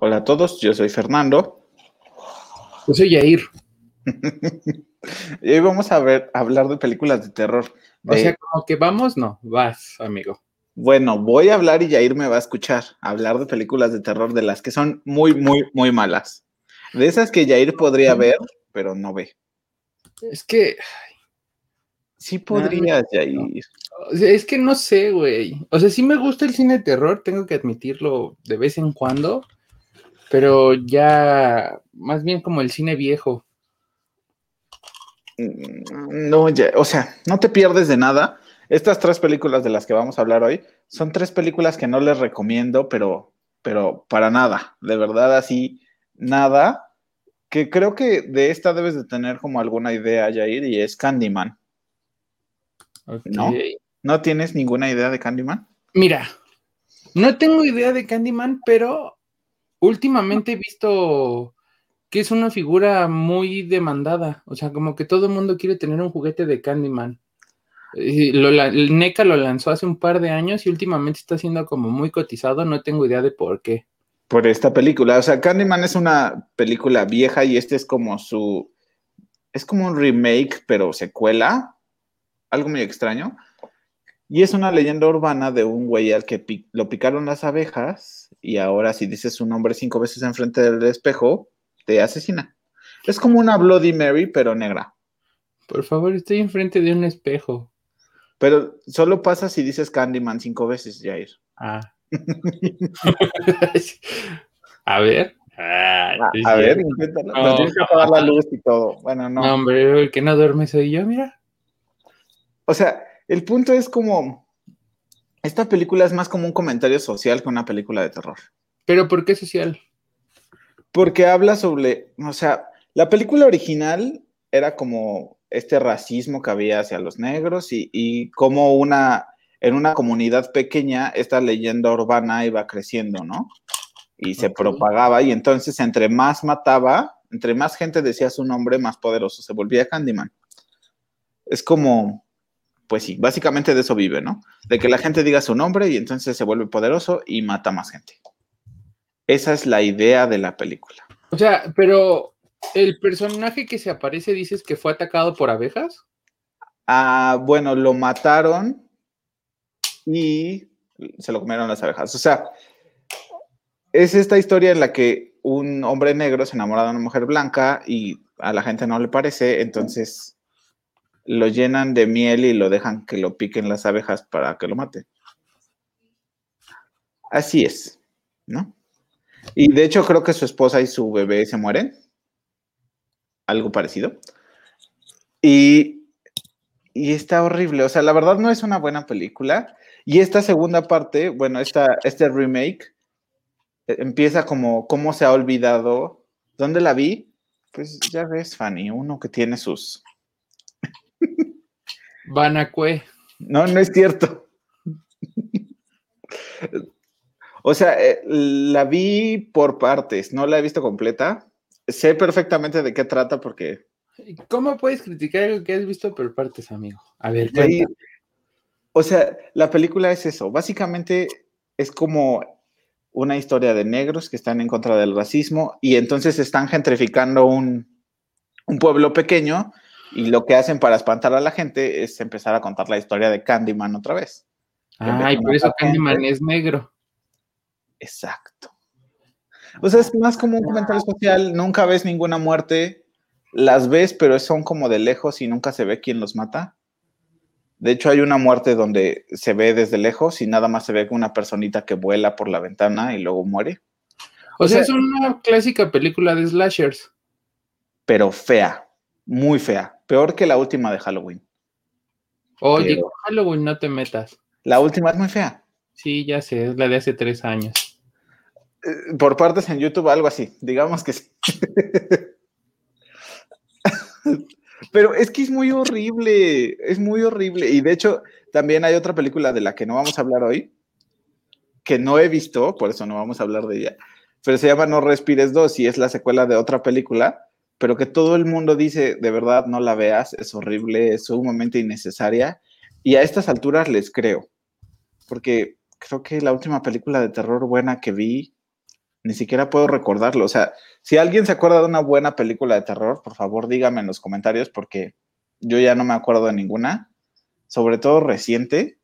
Hola a todos, yo soy Fernando. Yo soy Yair. y hoy vamos a ver hablar de películas de terror. O sea, como que vamos, no, vas, amigo. Bueno, voy a hablar y Yair me va a escuchar. Hablar de películas de terror de las que son muy, muy, muy malas. De esas que Yair podría ver, pero no ve. Es que. Sí podrías, es que no sé, güey. O sea, sí me gusta el cine de terror, tengo que admitirlo de vez en cuando pero ya más bien como el cine viejo. Mm, no, ya, o sea, no te pierdes de nada. Estas tres películas de las que vamos a hablar hoy son tres películas que no les recomiendo, pero, pero para nada, de verdad así, nada. Que creo que de esta debes de tener como alguna idea, Jair, y es Candyman. ¿No? ¿No tienes ninguna idea de Candyman? Mira, no tengo idea de Candyman, pero últimamente he visto que es una figura muy demandada. O sea, como que todo el mundo quiere tener un juguete de Candyman. Lo, el NECA lo lanzó hace un par de años y últimamente está siendo como muy cotizado. No tengo idea de por qué. Por esta película. O sea, Candyman es una película vieja y este es como su. Es como un remake, pero secuela. Algo muy extraño. Y es una leyenda urbana de un güey al que lo picaron las abejas y ahora si dices su nombre cinco veces enfrente del espejo, te asesina. Es como una Bloody Mary, pero negra. Por favor, estoy enfrente de un espejo. Pero solo pasa si dices Candyman cinco veces, Jair. Ah. a ver. Ah, a ver, inténtalo. No, tienes que apagar la luz y todo. Bueno, no. No, hombre, el que no duerme soy yo, mira. O sea, el punto es como, esta película es más como un comentario social que una película de terror. ¿Pero por qué social? Porque habla sobre, o sea, la película original era como este racismo que había hacia los negros y, y como una, en una comunidad pequeña, esta leyenda urbana iba creciendo, ¿no? Y se propagaba y entonces entre más mataba, entre más gente decía su nombre, más poderoso se volvía Candyman. Es como, pues sí, básicamente de eso vive, ¿no? De que la gente diga su nombre y entonces se vuelve poderoso y mata más gente. Esa es la idea de la película. O sea, pero el personaje que se aparece dices que fue atacado por abejas. Ah, bueno, lo mataron y se lo comieron las abejas. O sea, es esta historia en la que un hombre negro se enamora de una mujer blanca y a la gente no le parece, entonces lo llenan de miel y lo dejan que lo piquen las abejas para que lo maten. Así es, ¿no? Y de hecho creo que su esposa y su bebé se mueren. Algo parecido. Y, y está horrible. O sea, la verdad no es una buena película. Y esta segunda parte, bueno, esta, este remake eh, empieza como cómo se ha olvidado. ¿Dónde la vi? Pues ya ves, Fanny, uno que tiene sus, Banacue. No, no es cierto. o sea, eh, la vi por partes, no la he visto completa. Sé perfectamente de qué trata porque... ¿Cómo puedes criticar algo que has visto por partes, amigo? A ver, O sea, la película es eso. Básicamente es como una historia de negros que están en contra del racismo y entonces están gentrificando un, un pueblo pequeño y lo que hacen para espantar a la gente es empezar a contar la historia de Candyman otra vez. Ah, y por eso Candyman es negro. Exacto. O sea, es más como un comentario social, nunca ves ninguna muerte, las ves, pero son como de lejos y nunca se ve quién los mata. De hecho, hay una muerte donde se ve desde lejos y nada más se ve una personita que vuela por la ventana y luego muere. O, sea, es una clásica película de slashers. Pero fea, muy fea. Peor que la última de Halloween. Oye, Halloween no te metas. La última es muy fea. Sí, ya sé, es la de hace tres años. Eh, por partes en YouTube, algo así. Digamos que sí. Pero es que es muy horrible, es muy horrible. Y de hecho, también hay otra película de la que no vamos a hablar hoy, que no he visto, por eso no vamos a hablar de ella, pero se llama No Respires 2 y es la secuela de otra película pero que todo el mundo dice, de verdad, no la veas, es horrible, es sumamente innecesaria. Y a estas alturas les creo, porque creo que la última película de terror buena que vi ni siquiera puedo recordarlo. O sea, si alguien se acuerda de una buena película de terror, por favor dígame en los comentarios porque yo ya no me acuerdo de ninguna, sobre todo reciente.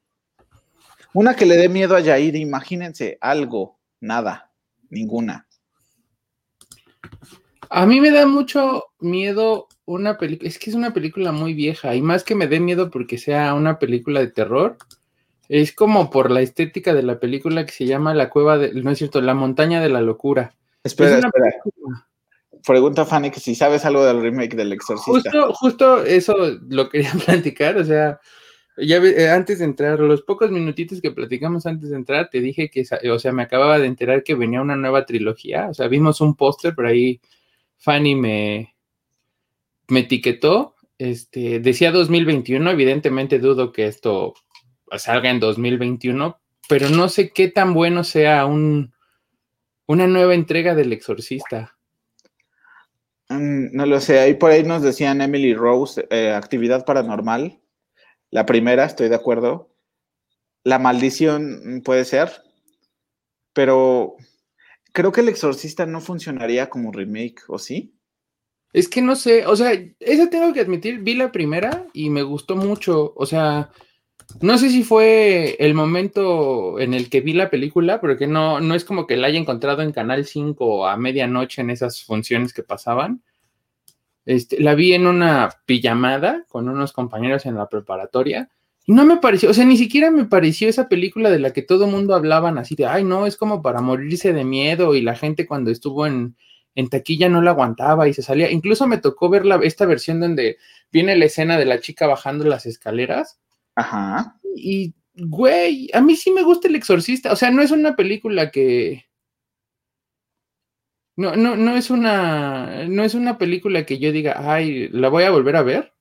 Una que le dé miedo a Yair, imagínense, algo, nada, ninguna. A mí me da mucho miedo una película, es que es una película muy vieja y más que me dé miedo porque sea una película de terror, es como por la estética de la película que se llama La Cueva de, no es cierto, La Montaña de la Locura. Espera, espera. Pregunta Fanny que si sabes algo del remake del Exorcista. Justo, justo eso lo quería platicar, o sea, ya eh, antes de entrar, los pocos minutitos que platicamos antes de entrar, te dije que, o sea, me acababa de enterar que venía una nueva trilogía, o sea, vimos un póster, por ahí Fanny me, me etiquetó, este, decía 2021, evidentemente dudo que esto salga en 2021, pero no sé qué tan bueno sea un, una nueva entrega del Exorcista. Mm, no lo sé, ahí por ahí nos decían Emily Rose, eh, actividad paranormal. La primera, estoy de acuerdo. La maldición mm, puede ser, pero creo que el exorcista no funcionaría como remake, ¿o sí? Es que no sé, o sea, esa tengo que admitir, vi la primera y me gustó mucho, o sea, no sé si fue el momento en el que vi la película, porque no, no es como que la haya encontrado en Canal 5 a medianoche en esas funciones que pasaban. Este, la vi en una pijamada con unos compañeros en la preparatoria y no me pareció, o sea, ni siquiera me pareció esa película de la que todo el mundo hablaban así de, ay, no, es como para morirse de miedo y la gente cuando estuvo en, en taquilla no la aguantaba y se salía. Incluso me tocó ver la, esta versión donde viene la escena de la chica bajando las escaleras Ajá. Y, güey, a mí sí me gusta El Exorcista. O sea, no es una película que. No, no, no es una. No es una película que yo diga, ay, la voy a volver a ver.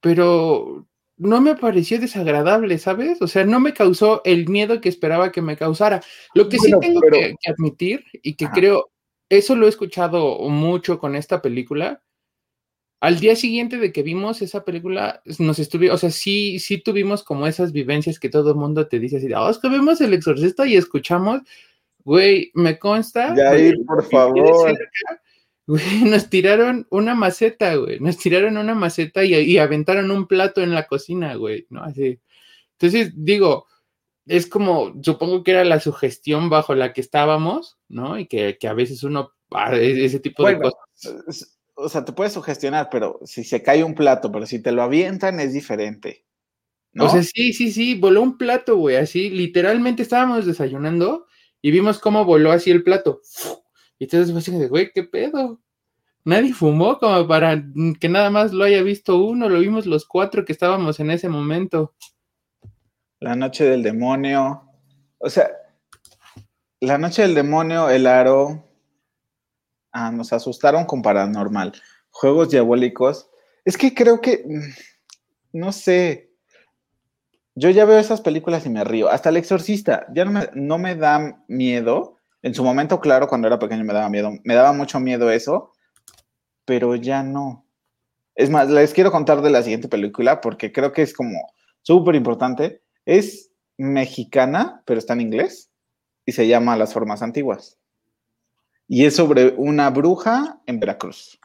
Pero no me pareció desagradable, ¿sabes? O sea, no me causó el miedo que esperaba que me causara. Lo que sí tengo que, admitir, y que creo, eso lo he escuchado mucho con esta película, al día siguiente de que vimos esa película, nos estuvimos, o sea, sí, sí tuvimos como esas vivencias que todo el mundo te dice así, oh, es que vemos el exorcista y escuchamos, güey, me consta. Ya ir, por favor. Güey, nos tiraron una maceta, güey, nos tiraron una maceta y, aventaron un plato en la cocina, güey, ¿no? Así. Entonces, digo, es como, supongo que era la sugestión bajo la que estábamos, ¿no? Y que, a veces uno, ah, e, ese tipo de cosas o sea, te puedes sugestionar, pero si se cae un plato, pero si te lo avientan es diferente. ¿no? O sea, sí, sí, sí, voló un plato, güey, así, literalmente estábamos desayunando y vimos cómo voló así el plato. Y entonces fue así, güey, ¿qué pedo? Nadie fumó como para que nada más lo haya visto uno, lo vimos los cuatro que estábamos en ese momento. La noche del demonio. O sea, la noche del demonio, el aro, Ah, nos asustaron con paranormal. Juegos diabólicos. Es que creo que, mm, no sé, yo ya veo esas películas y me río. Hasta El Exorcista, ya no me, no me da miedo. En su momento, claro, cuando era pequeño me daba miedo. Me daba mucho miedo eso, pero ya no. Es más, les quiero contar de la siguiente película porque creo que es como súper importante. Es mexicana, pero está en inglés y se llama Las Formas Antiguas y es sobre una bruja en Veracruz.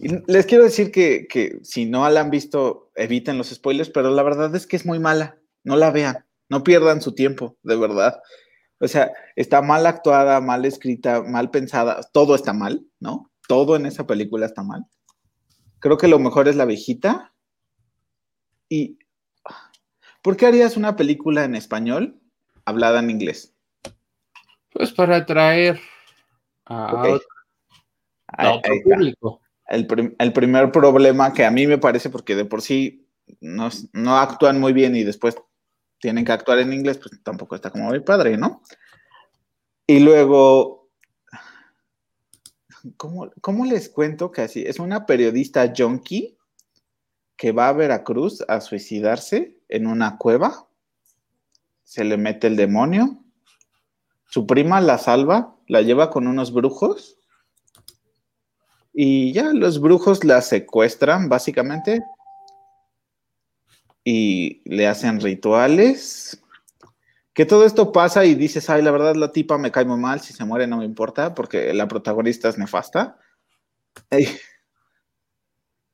Les quiero decir que, si no la han visto, eviten los spoilers, pero la verdad es que es muy mala. No la vean, no pierdan su tiempo, de verdad. O sea, está mal actuada, mal escrita, mal pensada, todo está mal, ¿no? Todo en esa película está mal. Creo que lo mejor es la viejita. ¿Y por qué harías una película en español hablada en inglés? Pues para atraer a, otro, público. El, primer problema que a mí me parece, porque de por sí no, actúan muy bien y después tienen que actuar en inglés, pues tampoco está como mi padre, ¿no? Y luego, ¿cómo, ¿cómo, les cuento que así? Es una periodista junkie que va a Veracruz a suicidarse en una cueva, se le mete el demonio, su prima la salva, la lleva con unos brujos y ya los brujos la secuestran básicamente y le hacen rituales que todo esto pasa y dices, ay, la verdad la tipa me cae muy mal, si se muere no me importa, porque la protagonista es nefasta.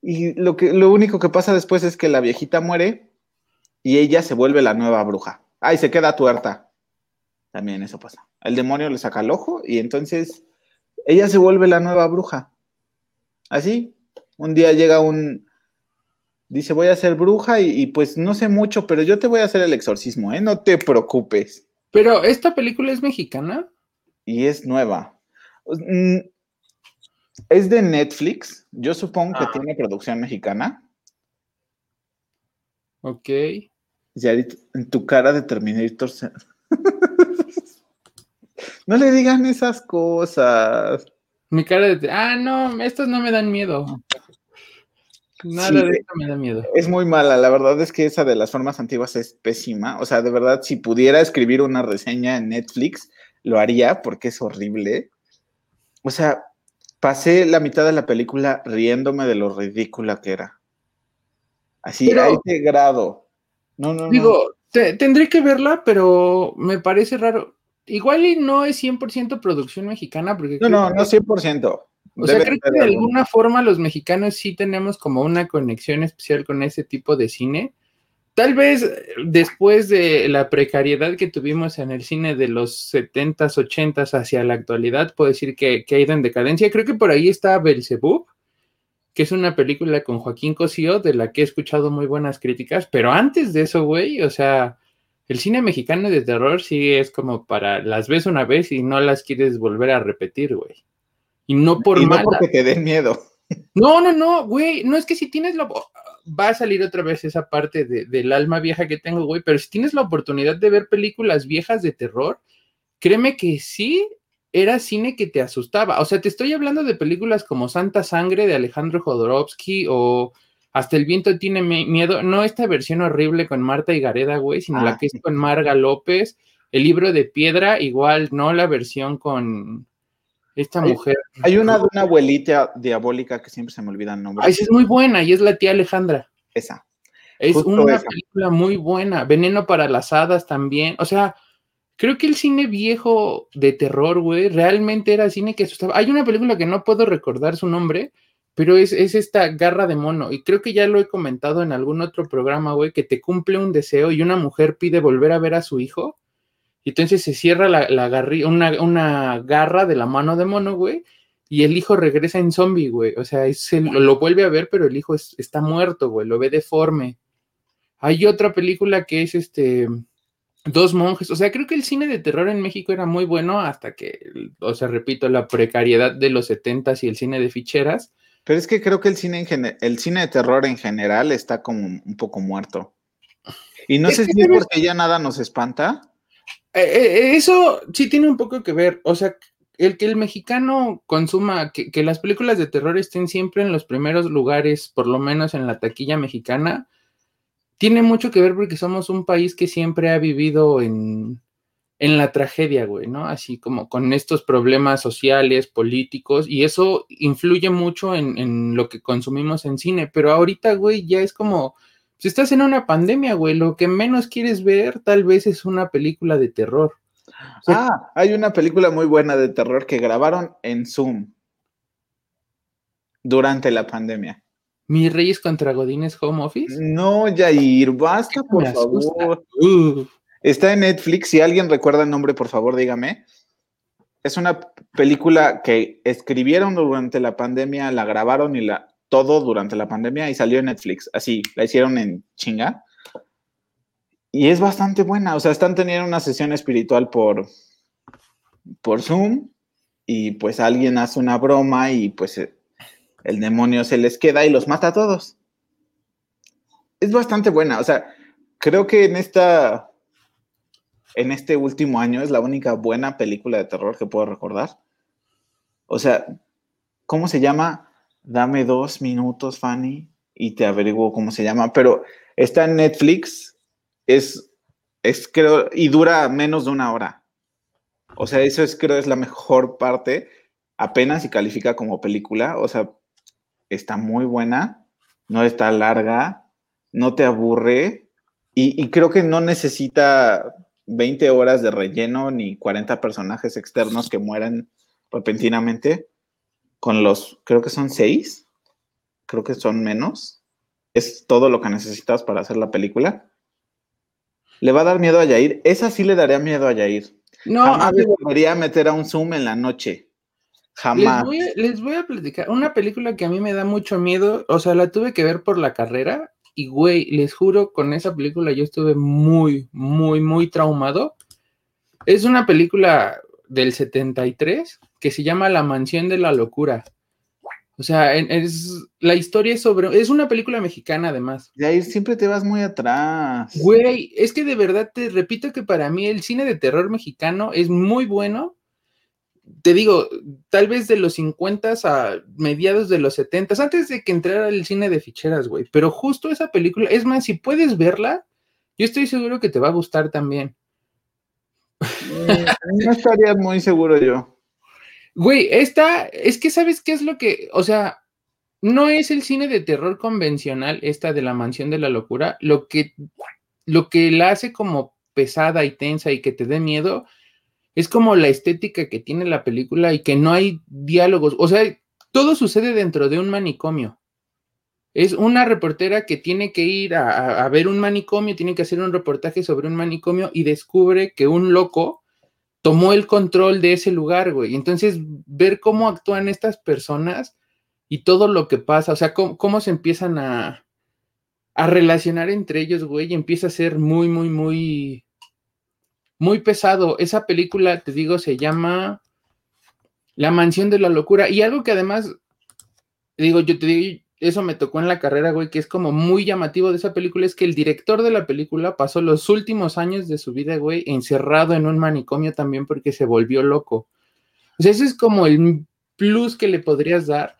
Y lo, que, lo único que pasa después es que la viejita muere y ella se vuelve la nueva bruja. Ay, se queda tuerta. También eso pasa. El demonio le saca el ojo y entonces ella se vuelve la nueva bruja. Así, un día llega un, dice, voy a ser bruja y, pues no sé mucho, pero yo te voy a hacer el exorcismo, ¿eh? No te preocupes. Pero esta película es mexicana. Y es nueva. Mm, es de Netflix. Yo supongo que ah. tiene producción mexicana. Ok. Ya en tu cara de Terminator. no le digan esas cosas. Mi cara de. Ah, no, estos no me dan miedo. Nada de esto me da miedo. Es muy mala, la verdad es que esa de las formas antiguas es pésima. O sea, de verdad, si pudiera escribir una reseña en Netflix, lo haría porque es horrible. O sea, pasé la mitad de la película riéndome de lo ridícula que era. Así, a ese grado. No, no, digo, tendré que verla, pero me parece raro. Igual y no es 100% producción mexicana, porque... No, no, no 100%. O sea, creo que de alguna forma los mexicanos sí tenemos como una conexión especial con ese tipo de cine. Tal vez eh, después de la precariedad que tuvimos en el cine de los 70s, 80s hacia la actualidad, puedo decir que, que ha ido en decadencia. Creo que por ahí está Belzebub, que es una película con Joaquín Cosío, de la que he escuchado muy buenas críticas, pero antes de eso, güey, o sea, el cine mexicano de terror sí es como para las ves una vez y no las quieres volver a repetir, güey. Y no por y no porque te den miedo. No, no, no, güey. No es que si tienes la. Va a salir otra vez esa parte del alma vieja que tengo, güey. Pero si tienes la oportunidad de ver películas viejas de terror, créeme que sí era cine que te asustaba. O sea, te estoy hablando de películas como Santa Sangre de Alejandro Jodorowsky o Hasta el viento tiene miedo. No esta versión horrible con Marta y Gareda, güey, sino la ah, que es con Marga López. El libro de piedra, igual, no la versión con esta mujer. Hay una de una abuelita diabólica que siempre se me olvida el nombre. Ay, es muy buena y es la tía Alejandra. Esa. Es una película muy buena. Veneno para las hadas también. O sea, creo que el cine viejo de terror, güey, realmente era cine que asustaba. Hay una película que no puedo recordar su nombre, pero es, es esta garra de mono. Y creo que ya lo he comentado en algún otro programa, güey, que te cumple un deseo y una mujer pide volver a ver a su hijo y entonces se cierra la, la una, una, garra de la mano de mono, güey, y el hijo regresa en zombie, güey. O sea, lo, vuelve a ver, pero el hijo está muerto, güey, lo ve deforme. Hay otra película que es este Dos monjes. O sea, creo que el cine de terror en México era muy bueno hasta que, o sea, repito, la precariedad de los setentas y el cine de ficheras. Pero es que creo que el cine, en el cine de terror en general está como un poco muerto. Y no sé si es porque ya nada nos espanta. Eh, eh, eso sí tiene un poco que ver, o sea, el que el mexicano consuma, que, las películas de terror estén siempre en los primeros lugares, por lo menos en la taquilla mexicana, tiene mucho que ver porque somos un país que siempre ha vivido en, en la tragedia, güey, ¿no? Así como con estos problemas sociales, políticos, y eso influye mucho en, en lo que consumimos en cine, pero ahorita, güey, ya es como si estás en una pandemia, güey, lo que menos quieres ver tal vez es una película de terror. ah, hay una película muy buena de terror que grabaron en Zoom durante la pandemia. ¿Mis Reyes contra Godines Home Office? No, Jair, basta, por favor. Está en Netflix. Si alguien recuerda el nombre, por favor, dígame. Es una película que escribieron durante la pandemia, la grabaron y la todo durante la pandemia y salió en Netflix. Así, la hicieron en chinga. Y es bastante buena. O sea, están teniendo una sesión espiritual por, por Zoom y pues alguien hace una broma y pues el demonio se les queda y los mata a todos. Es bastante buena. O sea, creo que en esta en este último año es la única buena película de terror que puedo recordar. O sea, ¿cómo se llama? Dame dos minutos, Fanny, y te averiguo cómo se llama, pero está en Netflix, es, es creo, y dura menos de una hora. O sea, eso es, creo, es la mejor parte, apenas y califica como película, o sea, está muy buena, no está larga, no te aburre, y, y creo que no necesita 20 horas de relleno ni 40 personajes externos que mueran repentinamente con los, creo que son seis, creo que son menos. Es todo lo que necesitas para hacer la película. Le va a dar miedo a Yair. Esa sí le daría miedo a Yair. No, Jamás a ver, volvería meter a un Zoom en la noche. Jamás. Les voy, a, platicar. Una película que a mí me da mucho miedo, o sea, la tuve que ver por la carrera y, güey, les juro, con esa película yo estuve muy, muy, muy traumado. Es una película del 73 que se llama La Mansión de la Locura. O sea, es, la historia es sobre. Es una película mexicana, además. Y ahí siempre te vas muy atrás. Güey, es que de verdad te repito que para mí el cine de terror mexicano es muy bueno te digo, tal vez de los 50 a mediados de los 70, antes de que entrara el cine de ficheras, güey. Pero justo esa película, es más, si puedes verla, yo estoy seguro que te va a gustar también. Mm, no estaría muy seguro yo. Güey, esta, es que sabes qué es lo que, o sea, no es el cine de terror convencional, esta de la mansión de la locura, lo que, lo que la hace como pesada y tensa y que te dé miedo es como la estética que tiene la película y que no hay diálogos. O sea, todo sucede dentro de un manicomio. Es una reportera que tiene que ir a, ver un manicomio, tiene que hacer un reportaje sobre un manicomio y descubre que un loco tomó el control de ese lugar, güey. Entonces, ver cómo actúan estas personas y todo lo que pasa, o sea, cómo, cómo se empiezan a, a relacionar entre ellos, güey, y empieza a ser muy, muy, muy muy pesado. Esa película, te digo, se llama La Mansión de la Locura. Y algo que además, digo, yo te digo, eso me tocó en la carrera, güey, que es como muy llamativo de esa película, es que el director de la película pasó los últimos años de su vida, güey, encerrado en un manicomio también porque se volvió loco. O sea, ese es como el plus que le podrías dar.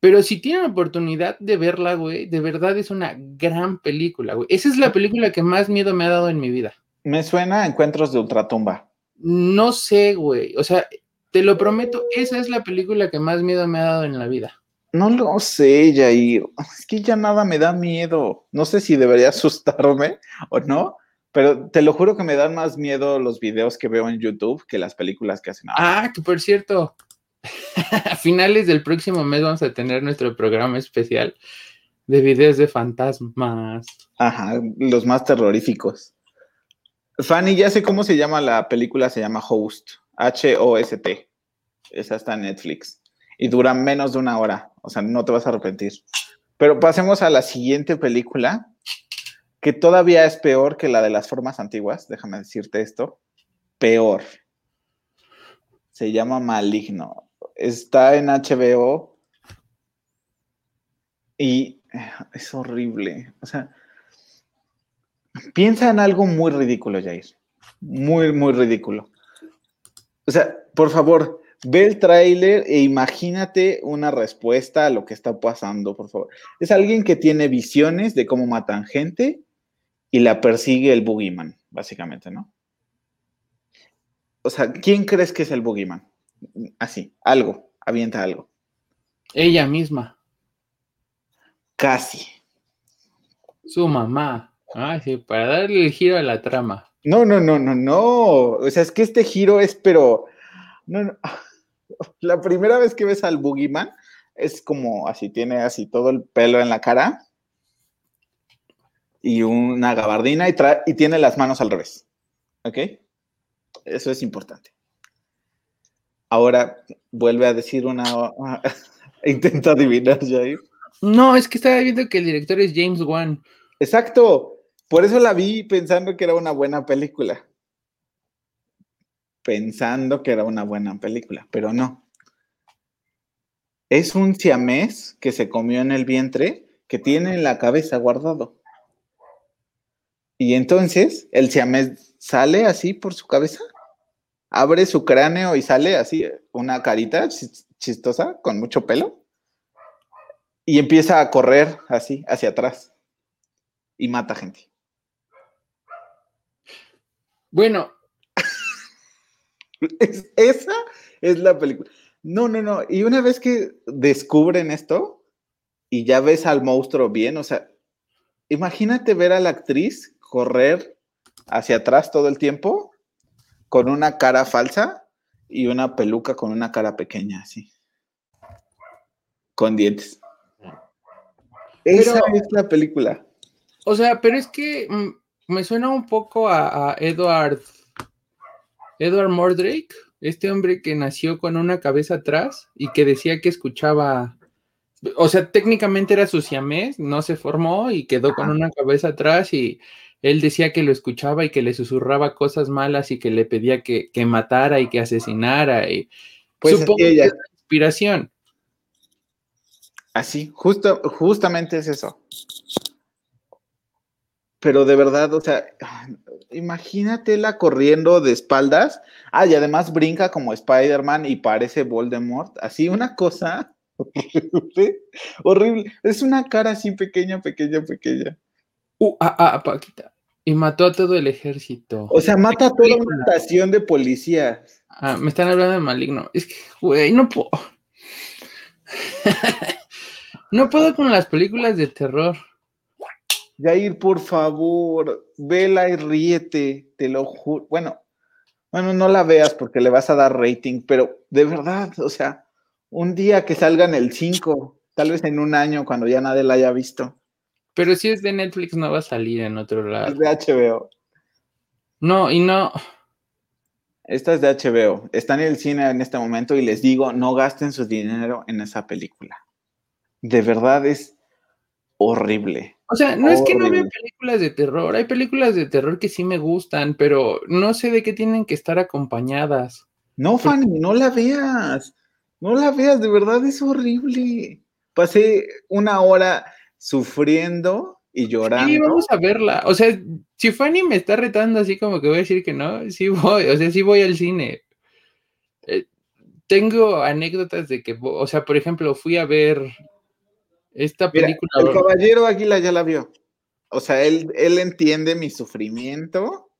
Pero si tienen oportunidad de verla, güey, de verdad es una gran película, güey. Esa es la película que más miedo me ha dado en mi vida. Me suena a Encuentros de Ultratumba. No sé, güey. O sea, te lo prometo, esa es la película que más miedo me ha dado en la vida. No lo sé, Jair. Es que ya nada me da miedo. No sé si debería asustarme o no, pero te lo juro que me dan más miedo los videos que veo en YouTube que las películas que hacen. Ah, que por cierto, a finales del próximo mes vamos a tener nuestro programa especial de videos de fantasmas. Ajá, los más terroríficos. Fanny, ya sé cómo se llama la película, se llama Host, H-O-S-T. Esa está en Netflix. Y dura menos de una hora, o sea, no te vas a arrepentir. Pero pasemos a la siguiente película, que todavía es peor que la de las formas antiguas, déjame decirte esto. Peor. Se llama Maligno. Está en HBO y es horrible. O sea, Piensa en algo muy ridículo, Jair. Muy, muy ridículo. O sea, por favor, ve el tráiler e imagínate una respuesta a lo que está pasando, por favor. Es alguien que tiene visiones de cómo matan gente y la persigue el boogeyman, básicamente, ¿no? O sea, ¿quién crees que es el boogeyman? Así, algo, avienta algo. Ella misma. Casi. Su mamá. Ah, sí, para darle el giro a la trama. No, no, no, no, no. O sea, es que este giro es, pero. No, no. La primera vez que ves al Boogeyman es como así, tiene así todo el pelo en la cara y una gabardina y, y tiene las manos al revés. ¿Ok? Eso es importante. Ahora vuelve a decir una. Intenta adivinar, Jair. No, es que estaba viendo que el director es James Wan. Exacto. Por eso la vi pensando que era una buena película. Pensando que era una buena película, pero no. Es un siamés que se comió en el vientre que tiene en la cabeza guardado. Y entonces el siamés sale así por su cabeza, abre su cráneo y sale así una carita chistosa con mucho pelo y empieza a correr así hacia atrás y mata gente. Bueno. esa es la película. No, no, no. Y una vez que descubren esto y ya ves al monstruo bien, o sea, imagínate ver a la actriz correr hacia atrás todo el tiempo con una cara falsa y una peluca con una cara pequeña, así. Con dientes. Esa es la película. O sea, pero es que mm, me suena un poco a, Edward. Edward Mordrake, este hombre que nació con una cabeza atrás y que decía que escuchaba. O sea, técnicamente era su siamés, no se formó y quedó con una cabeza atrás y él decía que lo escuchaba y que le susurraba cosas malas y que le pedía que, matara y que asesinara. Y pues supongo que es inspiración. Así, justo, justamente es eso. Pero de verdad, o sea, imagínatela corriendo de espaldas. Ah, y además brinca como Spider-Man y parece Voldemort. Así una cosa horrible, horrible. Es una cara así pequeña, pequeña, pequeña. Uh, ah, ah, Paquita. Y mató a todo el ejército. O sea, mata a toda una estación de policía. Ah, me están hablando de maligno. Es que, güey, no puedo. no puedo con las películas de terror. Jair, por favor, vela y ríete, te lo juro. Bueno, bueno, no la veas porque le vas a dar rating, pero de verdad, o sea, un día que salga en el 5, tal vez en un año cuando ya nadie la haya visto. Pero si es de Netflix, no va a salir en otro lado. Es de HBO. No, y no. Esta es de HBO. Está en el cine en este momento y les digo, no gasten su dinero en esa película. De verdad es horrible. O sea, no es que no vea películas de terror. Hay películas de terror que sí me gustan, pero no sé de qué tienen que estar acompañadas. No, Fanny, no la veas. No la veas, de verdad es horrible. Pasé una hora sufriendo y llorando. Sí, vamos a verla. O sea, si Fanny me está retando así como que voy a decir que no, sí voy, o sea, sí voy al cine. Eh, tengo anécdotas de que, o sea, por ejemplo, fui a ver esta película. el Caballero Águila ya la vio. O sea, él, él entiende mi sufrimiento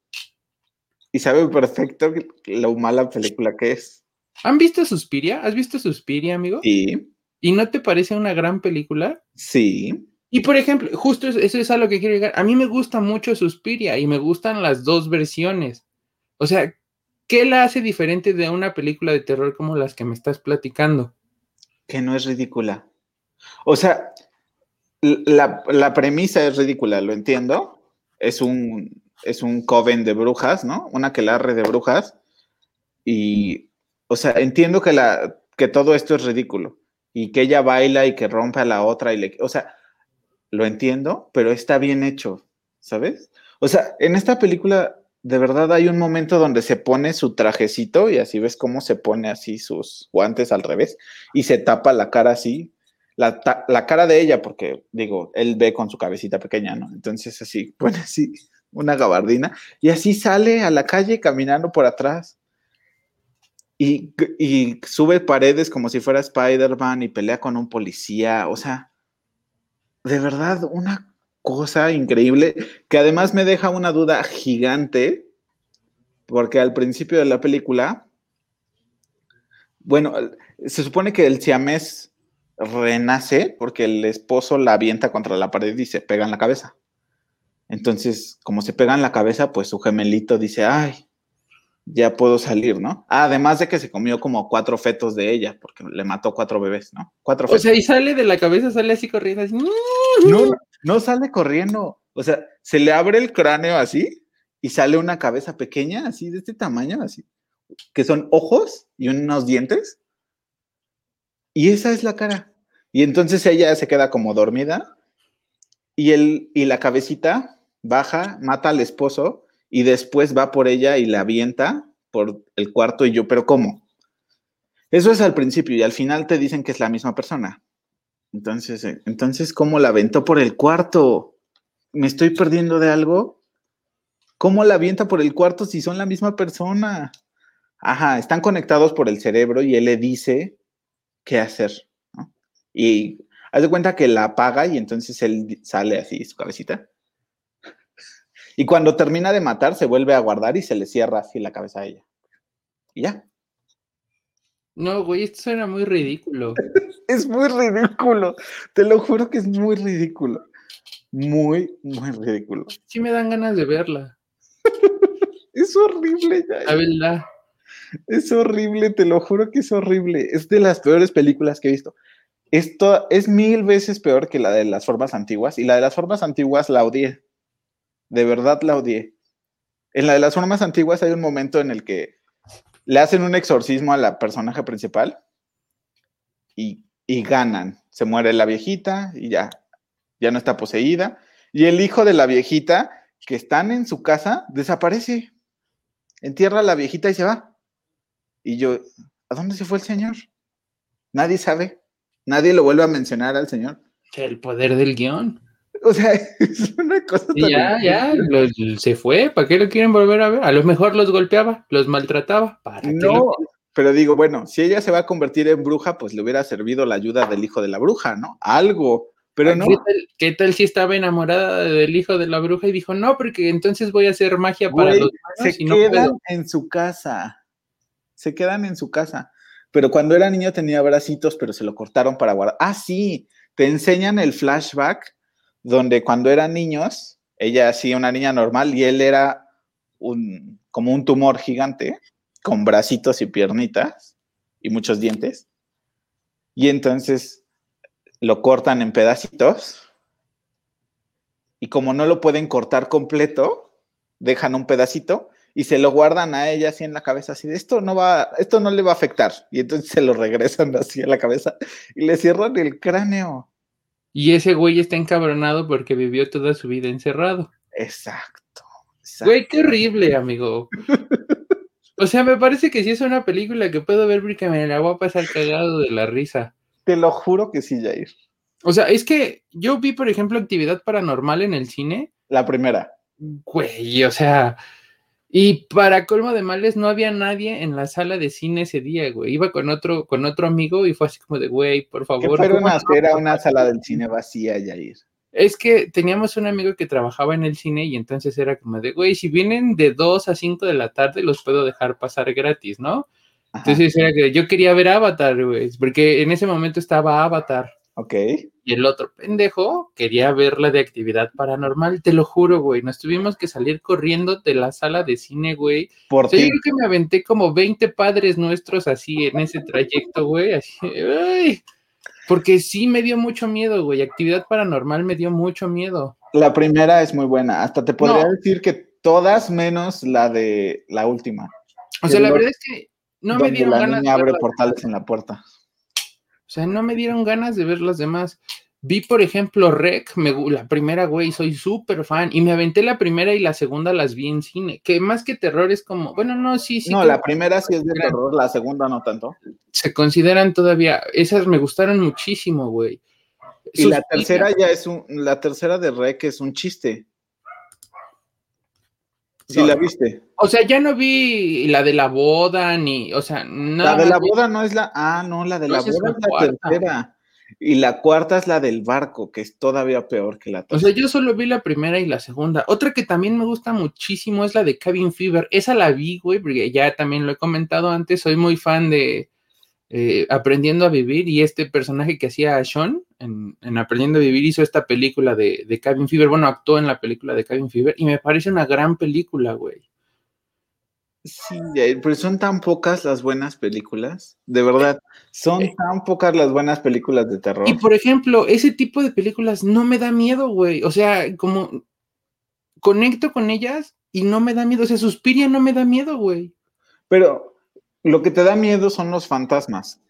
y sabe perfecto lo mala película que es. ¿Han visto Suspiria? ¿Has visto Suspiria, amigo? Sí. ¿Y no te parece una gran película? Sí. Y por ejemplo, justo eso es a lo que quiero llegar. A mí me gusta mucho Suspiria y me gustan las dos versiones. O sea, ¿qué la hace diferente de una película de terror como las que me estás platicando? Que no es ridícula. O sea, la, premisa es ridícula, lo entiendo. Es un, es un coven de brujas, ¿no? Una quelarre de brujas. Y, o sea, entiendo que, la, que todo esto es ridículo y que ella baila y que rompe a la otra y le, o sea, lo entiendo, pero está bien hecho, ¿sabes? O sea, en esta película de verdad hay un momento donde se pone su trajecito y así ves cómo se pone así sus guantes al revés y se tapa la cara así, la, la cara de ella, porque digo, él ve con su cabecita pequeña, ¿no? Entonces así, pone así una gabardina y así sale a la calle caminando por atrás y, sube paredes como si fuera Spider-Man y pelea con un policía. O sea, de verdad, una cosa increíble que además me deja una duda gigante, porque al principio de la película, bueno, se supone que el siamés renace porque el esposo la avienta contra la pared y se pega en la cabeza. Entonces, como se pega en la cabeza, pues su gemelito dice, ay, ya puedo salir, ¿no? además de que se comió como cuatro fetos de ella, porque le mató cuatro bebés, ¿no? Cuatro fetos. O sea, y sale de la cabeza, sale así corriendo, así. No, no sale corriendo. O sea, se le abre el cráneo así y sale una cabeza pequeña, así, de este tamaño, así, que son ojos y unos dientes. Y esa es la cara. Y entonces ella se queda como dormida y, el, y la cabecita baja, mata al esposo y después va por ella y la avienta por el cuarto y yo, pero ¿cómo? Eso es al principio y al final te dicen que es la misma persona. Entonces, eh, entonces ¿cómo la aventó por el cuarto? ¿Me estoy perdiendo de algo? ¿Cómo la avienta por el cuarto si son la misma persona? Ajá, están conectados por el cerebro y él le dice qué hacer. Y haz de cuenta que la apaga y entonces él sale así, su cabecita, y cuando termina de matar, se vuelve a guardar y se le cierra así la cabeza a ella. Y ya. No, güey, esto suena muy ridículo. es muy ridículo. Te lo juro que es muy ridículo. Muy, muy ridículo. Sí me dan ganas de verla. Es horrible, Jair. La verdad. Es horrible, te lo juro que es horrible. Es de las peores películas que he visto. Esto es mil veces peor que la de las formas antiguas. Y la de las formas antiguas la odié. De verdad la odié. En la de las formas antiguas hay un momento en el que le hacen un exorcismo a la personaje principal y, y ganan. Se muere la viejita y ya, ya no está poseída. Y el hijo de la viejita, que están en su casa, desaparece. Entierra a la viejita y se va. Y yo, ¿a dónde se fue el señor? Nadie sabe. Nadie lo vuelve a mencionar al señor. El poder del guion. O sea, es una cosa Y ya, ya, los- se fue. ¿Para qué lo quieren volver a ver? A lo mejor los golpeaba, los maltrataba. ¿Para No, pero digo, bueno, si ella se va a convertir en bruja, pues le hubiera servido la ayuda del hijo de la bruja, ¿no? Algo. Pero no, ¿Qué tal, qué tal si estaba enamorada del hijo de la bruja y dijo, no, porque entonces voy a hacer magia para los se humanos y no quedan puedo? en su casa. Se quedan en su casa. Pero cuando era niño tenía bracitos, pero se lo cortaron para guardar. Ah, sí, te enseñan el flashback donde cuando eran niños, ella hacía una niña normal y él era un, como un tumor gigante, con bracitos y piernitas y muchos dientes. Y entonces lo cortan en pedacitos. Y como no lo pueden cortar completo, dejan un pedacito y se lo guardan a ella así en la cabeza, así de esto no va, esto no le va a afectar. Y entonces se lo regresan así a la cabeza y le cierran el cráneo. Y ese güey está encabronado porque vivió toda su vida encerrado. Exacto. exacto. Güey, qué horrible, amigo. O sea, me parece que sí es una película que puedo ver porque me la voy a pasar cagado de la risa. Te lo juro que sí, Jair. O sea, es que yo vi, por ejemplo, actividad paranormal en el cine. La primera. Güey, o sea, y para colmo de males, no había nadie en la sala de cine ese día, güey. Iba con otro, con otro amigo y fue así como de, güey, por ¿Qué favor. fueron ¿cómo a no? hacer a una sala del cine vacía, Jair? Es que teníamos un amigo que trabajaba en el cine y entonces era como de, güey, si vienen de 2 a 5 de la tarde, los puedo dejar pasar gratis, ¿no? Ajá, Entonces era que yo quería ver Avatar, güey, porque en ese momento estaba Avatar. ok. Y el otro pendejo quería ver la de actividad paranormal, te lo juro, güey. Nos tuvimos que salir corriendo de la sala de cine, güey. Por O sea, yo creo que me aventé como 20 padres nuestros así en ese trayecto, güey. Así, ay, porque sí me dio mucho miedo, güey. Actividad paranormal me dio mucho miedo. La primera es muy buena. Hasta te podría No. decir que todas menos la de la última. O sea, la verdad es que no me dieron la ganas niña abre portales en la puerta. O sea, no me dieron ganas de ver las demás. Vi, por ejemplo, Rec, me la primera, güey, soy súper fan. Y me aventé la primera y la segunda las vi en cine. Que más que terror es como, bueno, no, sí, sí. no, la primera sí es de Gran- terror, la segunda no tanto. Se consideran todavía, esas me gustaron muchísimo, güey. Y la tercera ya es un, la tercera de Rec es un chiste. Sí, No, la no. viste. O sea, ya no vi la de la boda, ni, o sea, nada La de la vi- boda no es la. Ah, no, la de No, la boda es la cuarta. tercera. Y la cuarta es la del barco, que es todavía peor que la O tercera. sea, yo solo vi la primera y la segunda. Otra que también me gusta muchísimo es la de Cabin Fever. Esa la vi, güey, porque ya también lo he comentado antes. Soy muy fan de eh, Aprendiendo a Vivir y este personaje que hacía Sean en, en Aprendiendo a Vivir hizo esta película de, de Cabin Fever. Bueno, actuó en la película de Cabin Fever y me parece una gran película, güey. Sí, eh, pero son tan pocas las buenas películas. De verdad, son tan pocas las buenas películas de terror. Y por ejemplo, ese tipo de películas no me da miedo, güey. O sea, como conecto con ellas y no me da miedo. O sea, Suspiria no me da miedo, güey. Pero lo que te da miedo son los fantasmas.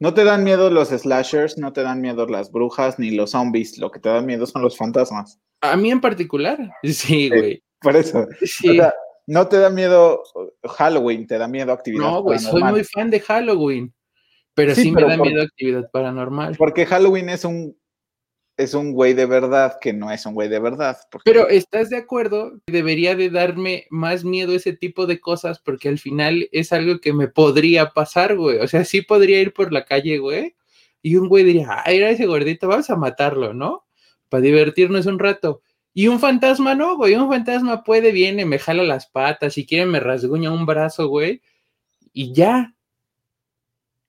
No te dan miedo los slashers, no te dan miedo las brujas ni los zombies. Lo que te da miedo son los fantasmas. A mí en particular, sí, güey. Por eso. Sí. O sea, no te da miedo Halloween, te da miedo actividad. No, güey, soy muy fan de Halloween. Pero sí, Sí, me da por- miedo actividad paranormal. Porque Halloween es un es un güey de verdad que no es un güey de verdad. porque- Pero ¿estás de acuerdo? Debería de darme más miedo ese tipo de cosas porque al final es algo que me podría pasar, güey. O sea, sí podría ir por la calle, güey. Y un güey diría, ay, era ese gordito, vamos a matarlo, ¿no? Para divertirnos un rato. Y un fantasma no, güey. Un fantasma puede, viene, me jala las patas, si quiere me rasguña un brazo, güey. Y ya.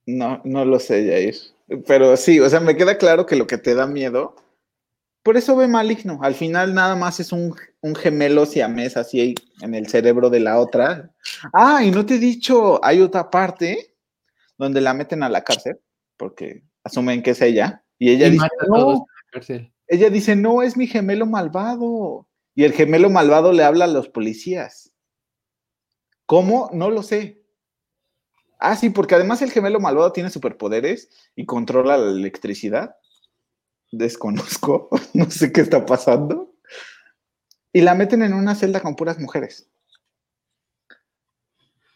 No, no lo sé, Jair. Pero sí, o sea, me queda claro que lo que te da miedo Por eso ve maligno. Al final nada más es un, un gemelo siamés así en el cerebro de la otra. Ah, y no te he dicho, hay otra parte donde la meten a la cárcel, porque asumen que es ella. Y ella dice, no, ella dice, no, es mi gemelo malvado. Y el gemelo malvado le habla a los policías. ¿Cómo? No lo sé. Ah, sí, porque además el gemelo malvado tiene superpoderes y controla la electricidad. Desconozco, no sé qué está pasando. Y la meten en una celda con puras mujeres.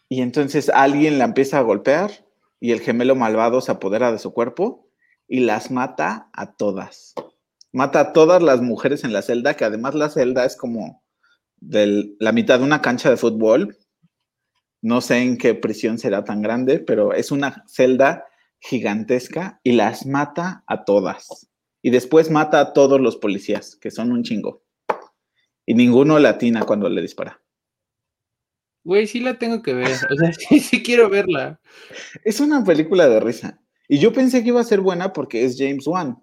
Y entonces alguien la empieza a golpear y el gemelo malvado se apodera de su cuerpo y las mata a todas. Mata a todas las mujeres en la celda, que además la celda es como de la mitad de una cancha de fútbol. No sé en qué prisión será tan grande, pero es una celda gigantesca y las mata a todas. Y después mata a todos los policías, que son un chingo. Y ninguno latina cuando le dispara. Güey, sí la tengo que ver. O sea, sí, sí quiero verla. Es una película de risa. Y yo pensé que iba a ser buena porque es James Wan,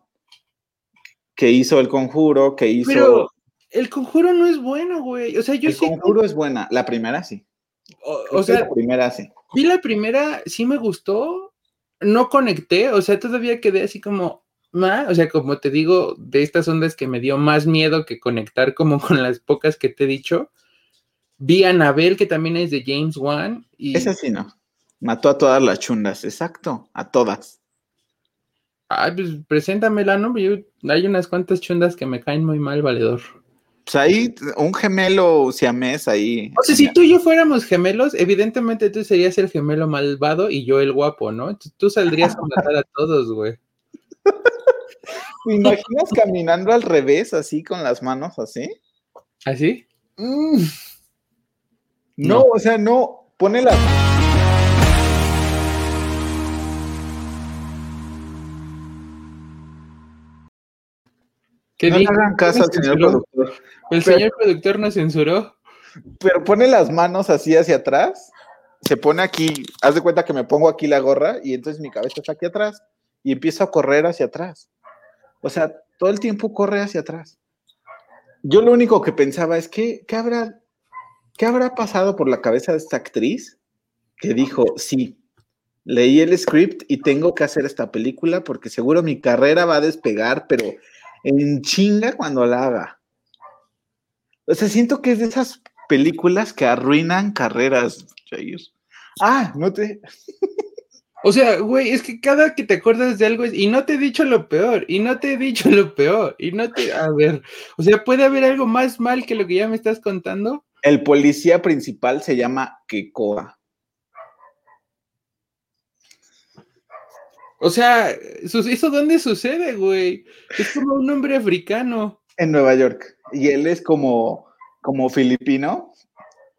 que hizo El Conjuro, que hizo... Pero El Conjuro no es bueno, güey. O sea, yo el Conjuro es buena. La primera sí. O, sea, la primera sí. Vi la primera, sí me gustó. No conecté, o sea, todavía quedé así como, más, o sea, como te digo, de estas ondas que me dio más miedo que conectar como con las pocas que te he dicho. Vi a Anabel, que también es de James Wan. Y... Esa sí, no. Mató a todas las chundas, exacto, a todas. Ay, pues preséntamela, ¿no? hay unas cuantas chundas que me caen muy mal, valedor. Pues ahí, un gemelo siamés ahí. O sea, si tú y yo fuéramos gemelos, evidentemente tú serías el gemelo malvado y yo el guapo, ¿no? Tú saldrías a matar a todos, güey. ¿Te imaginas caminando al revés, así, con las manos así? ¿Así? Mm. No, o sea, no. Pone las. No le hagan caso al señor productor. El señor productor nos censuró. Pero pone las manos así hacia atrás, se pone aquí, haz de cuenta que me pongo aquí la gorra y entonces mi cabeza está aquí atrás y empiezo a correr hacia atrás. O sea, todo el tiempo corre hacia atrás. Yo lo único que pensaba es que, ¿qué habrá, qué habrá pasado por la cabeza de esta actriz que dijo, sí, leí el script y tengo que hacer esta película porque seguro mi carrera va a despegar, pero en chinga cuando la haga. O sea, siento que es de esas películas que arruinan carreras, Jair. Ah, no te. O sea, güey, es que cada que te acuerdas de algo es, y no te he dicho lo peor, y no te he dicho lo peor, y no te, a ver, o sea, ¿puede haber algo más mal que lo que ya me estás contando? El policía principal se llama Kekoa. O sea, ¿eso dónde sucede, güey? Es como un hombre africano. En Nueva York. Y él es como, como filipino.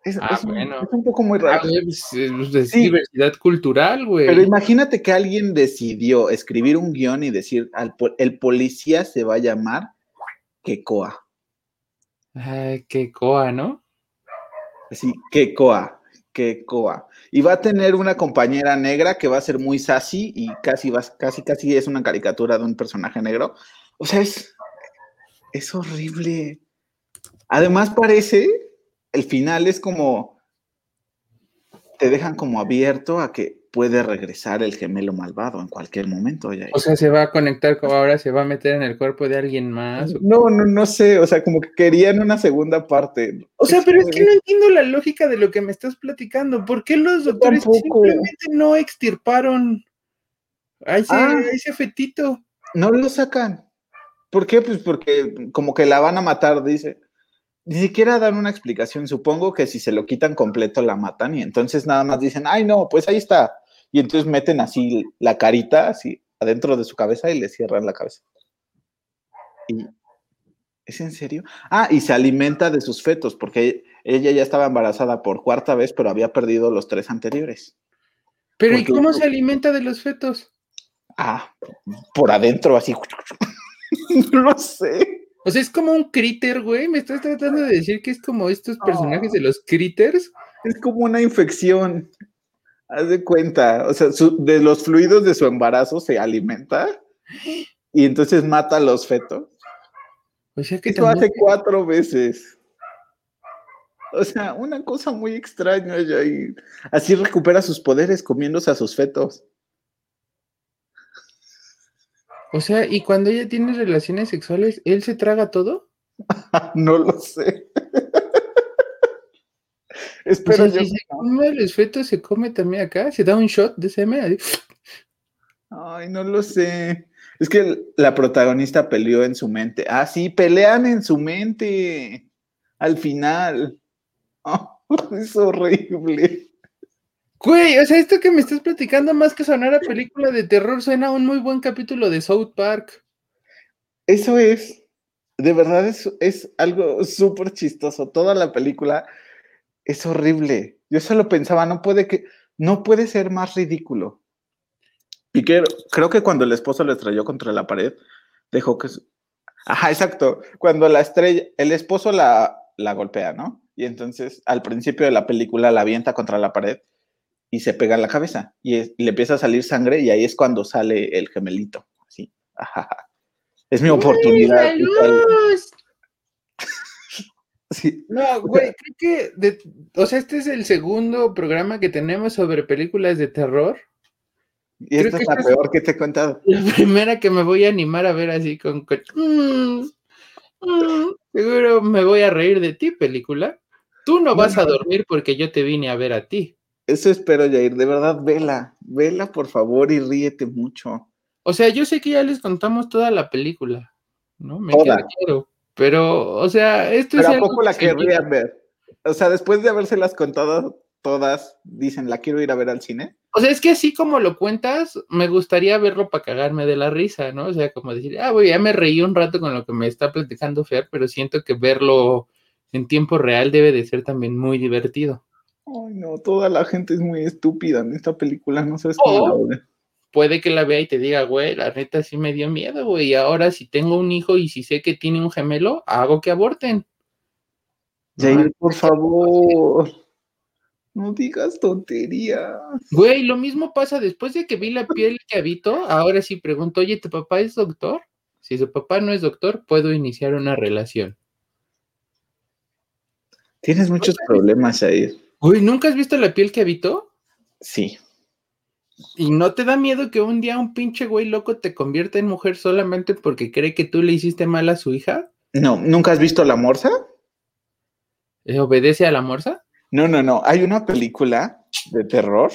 Es, ah, bueno. es un poco muy raro. Ah, es, diversidad cultural, güey. Pero imagínate que alguien decidió escribir un guion y decir, al, el policía se va a llamar Kekoa. Ay, Kekoa, ¿no? Sí, Kekoa que Koa. Y va a tener una compañera negra que va a ser muy sassy y casi, casi, casi es una caricatura de un personaje negro. O sea, es, es horrible. Además parece, el final es como, te dejan como abierto a que puede regresar el gemelo malvado en cualquier momento. O sea, se va a conectar como ahora, se va a meter en el cuerpo de alguien más. No, no, no sé, o sea, como que querían una segunda parte. O sea, pero es que no entiendo la lógica de lo que me estás platicando. ¿Por qué los doctores simplemente no extirparon a ese, ah. a ese fetito? No lo sacan. ¿Por qué? Pues porque como que la van a matar, dice ni siquiera dan una explicación. Supongo que si se lo quitan completo la matan y entonces nada más dicen, ay no, pues ahí está y entonces meten así la carita así adentro de su cabeza y le cierran la cabeza. Y, ¿Es en serio? Ah, y se alimenta de sus fetos, porque ella ya estaba embarazada por cuarta vez, pero había perdido los tres anteriores. ¿Pero y cómo se alimenta de los fetos? Ah, por adentro, así. no lo sé. O sea, es como un critter, güey. Me estás tratando de decir que es como estos personajes de los critters. Es como una infección. Haz de cuenta, o sea, de los fluidos de su embarazo se alimenta y entonces mata a los fetos. O sea que Eso hace cuatro veces. O sea, una cosa muy extraña, y Así recupera sus poderes comiéndose a sus fetos. O sea, ¿y cuando ella tiene relaciones sexuales, él se traga todo? no lo sé. Espero yo. Si se come los fetos, se come también acá, se da un shot de semen. Ay, no lo sé. Es que la protagonista peleó en su mente. Ah, sí, pelean en su mente. Al final. es horrible. Güey, o sea, esto que me estás platicando, más que sonar a película de terror, suena a un muy buen capítulo de South Park. Eso es, de verdad es, es algo súper chistoso. Toda la película es horrible. Yo solo pensaba, no puede que, no puede ser más ridículo. Y que, creo que cuando el esposo lo estrelló contra la pared, dejó que... Ajá, exacto. Cuando la estrella, el esposo la, la golpea, ¿no? Y entonces al principio de la película la avienta contra la pared y se pega en la cabeza y, le empieza a salir sangre y ahí es cuando sale el gemelito. Así. Es mi oportunidad. No, güey, creo que, o sea, este es el segundo programa que tenemos sobre películas de terror. Y esta es la peor que te he contado. La primera que me voy a animar a ver así con... Mm, mm, seguro me voy a reír de ti, película. Tú no vas a dormir porque yo te vine a ver a ti. Eso espero, Jair. De verdad, vela. Vela, por favor, y ríete mucho. O sea, yo sé que ya les contamos toda la película, ¿no? Me queda claro. Pero, o sea, esto es. Pero ¿a poco la querrían ver? O sea, después de habérselas contado todas, dicen, ¿la quiero ir a ver al cine? O sea, es que así como lo cuentas, me gustaría verlo para cagarme de la risa, ¿no? O sea, como decir, ah, güey, ya me reí un rato con lo que me está platicando Fer, pero siento que verlo en tiempo real debe de ser también muy divertido. Ay, no, toda la gente es muy estúpida en esta película, no sabes cómo la Puede que la vea y te diga, güey, la neta sí me dio miedo, güey, y ahora si tengo un hijo y si sé que tiene un gemelo, hago que aborten. Jair, por favor, no digas tonterías. Güey, lo mismo pasa después de que vi la piel que habito, ahora sí pregunto, oye, ¿tu papá es doctor? Si su papá no es doctor, puedo iniciar una relación. Tienes muchos problemas, Jair. Uy, ¿nunca has visto la piel que habitó? Sí. ¿Y no te da miedo que un día un pinche güey loco te convierta en mujer solamente porque cree que tú le hiciste mal a su hija? No, ¿nunca has visto La Morsa? ¿Eh, ¿Obedece a la morsa? No, no, no. Hay una película de terror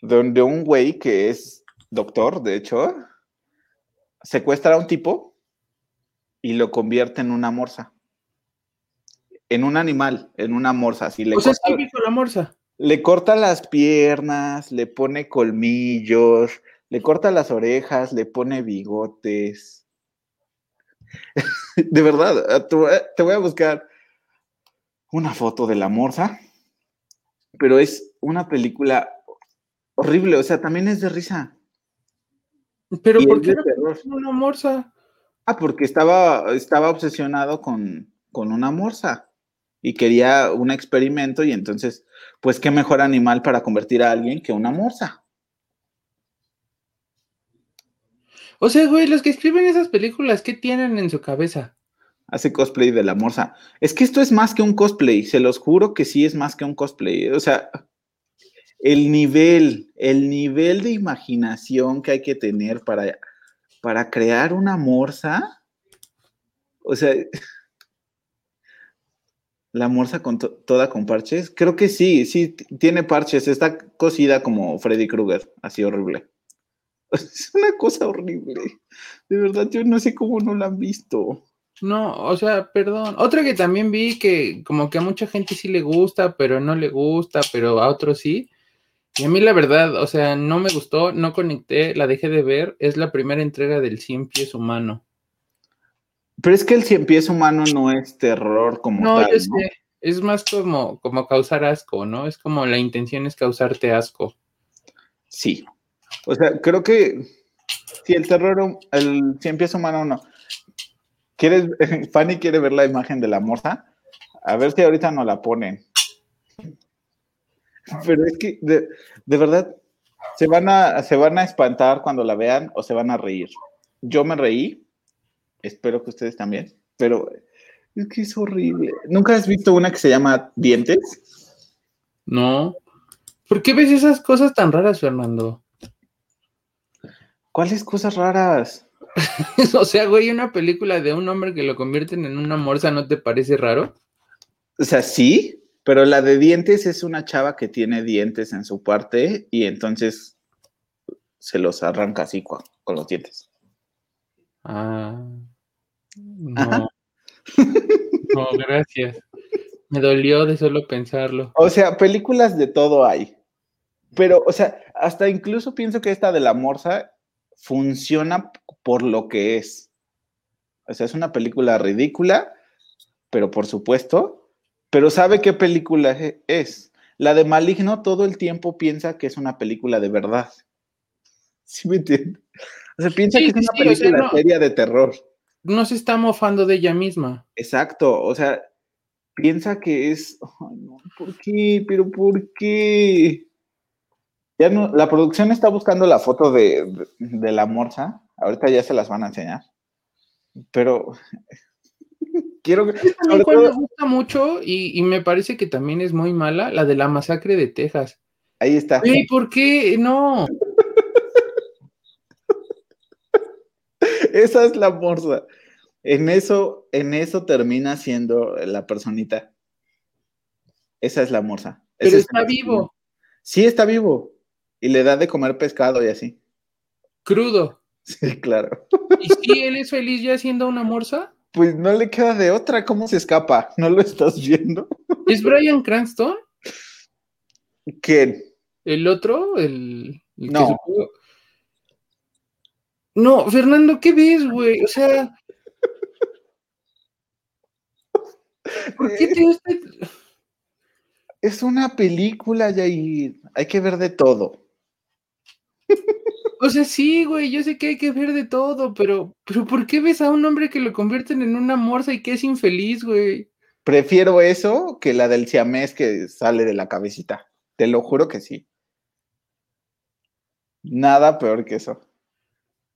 donde un güey que es doctor, de hecho, secuestra a un tipo y lo convierte en una morsa en un animal, en una morsa. Así le o sea, la morsa. Le corta las piernas, le pone colmillos, le corta las orejas, le pone bigotes. de verdad, te voy a buscar una foto de la morsa, pero es una película horrible, o sea, también es de risa. Pero ¿por qué no una morsa? Ah, porque estaba, estaba obsesionado con, con una morsa y quería un experimento y entonces, pues qué mejor animal para convertir a alguien que una morsa. O sea, güey, los que escriben esas películas, ¿qué tienen en su cabeza? Hace cosplay de la morsa. Es que esto es más que un cosplay, se los juro que sí es más que un cosplay. O sea, el nivel, el nivel de imaginación que hay que tener para, para crear una morsa. O sea, la morsa con toda con parches. Creo que sí, sí, tiene parches. Está cosida como Freddy Krueger, así horrible. Es una cosa horrible. De verdad, yo no sé cómo no la han visto. No, o sea, perdón. Otra que también vi que como que a mucha gente sí le gusta, pero no le gusta, pero a otros sí. Y a mí la verdad, o sea, no me gustó, no conecté, la dejé de ver. Es la primera entrega del Cien Pies Humano. Pero es que el cien pies humano no es terror como no, tal. Yo sé. Es más como, como causar asco, ¿no? Es como la intención es causarte asco. Sí. O sea, creo que si el terror, el cien pies humano no. ¿Quieres, Fanny quiere ver la imagen de la morsa? A ver si ahorita no la ponen. Pero es que, de, de verdad, se van, a, se van a espantar cuando la vean o se van a reír. Yo me reí Espero que ustedes también. Pero es que es horrible. ¿Nunca has visto una que se llama Dientes? No. ¿Por qué ves esas cosas tan raras, Fernando? ¿Cuáles cosas raras? o sea, güey, una película de un hombre que lo convierten en una morsa, ¿no te parece raro? O sea, sí, pero la de dientes es una chava que tiene dientes en su parte y entonces se los arranca así con, los dientes. Ah. No. no, gracias. Me dolió de solo pensarlo. O sea, películas de todo hay. Pero, o sea, hasta incluso pienso que esta de la morsa funciona por lo que es. O sea, es una película ridícula, pero por supuesto, pero sabe qué película e-, es. La de Maligno todo el tiempo piensa que es una película de verdad. ¿Sí me entiendes? O sea, piensa que es una película seria de terror. No se está mofando de ella misma. Exacto, o sea, piensa que es. ¿Por qué? ¿Pero por qué? Ya no, la producción está buscando la foto de, de la morsa. Ahorita ya se las van a enseñar. Pero quiero que. me gusta mucho y, me parece que también es muy mala, la de la masacre de Texas. Ahí está. ¿Y ¿por qué? No. Esa es la morsa. En eso, en eso termina siendo la personita. Esa es la morsa. Pero está vivo. Sí, está vivo. Y le da de comer pescado y así. Crudo. Sí, claro. ¿Y si él es feliz ya siendo una morsa? Pues no le queda de otra. ¿Cómo se escapa? ¿No lo estás viendo? ¿Es Brian Cranston? ¿Quién? ¿El otro? El, no. No, Fernando, ¿qué ves, güey? O sea. ¿Por qué te gusta? Es una película, Jair. Hay que ver de todo. O sea, sí, güey, yo sé que hay que ver de todo, pero, pero ¿por qué ves a un hombre que lo convierten en una morsa y que es infeliz, güey? Prefiero eso que la del siamés que sale de la cabecita. Te lo juro que sí. Nada peor que eso.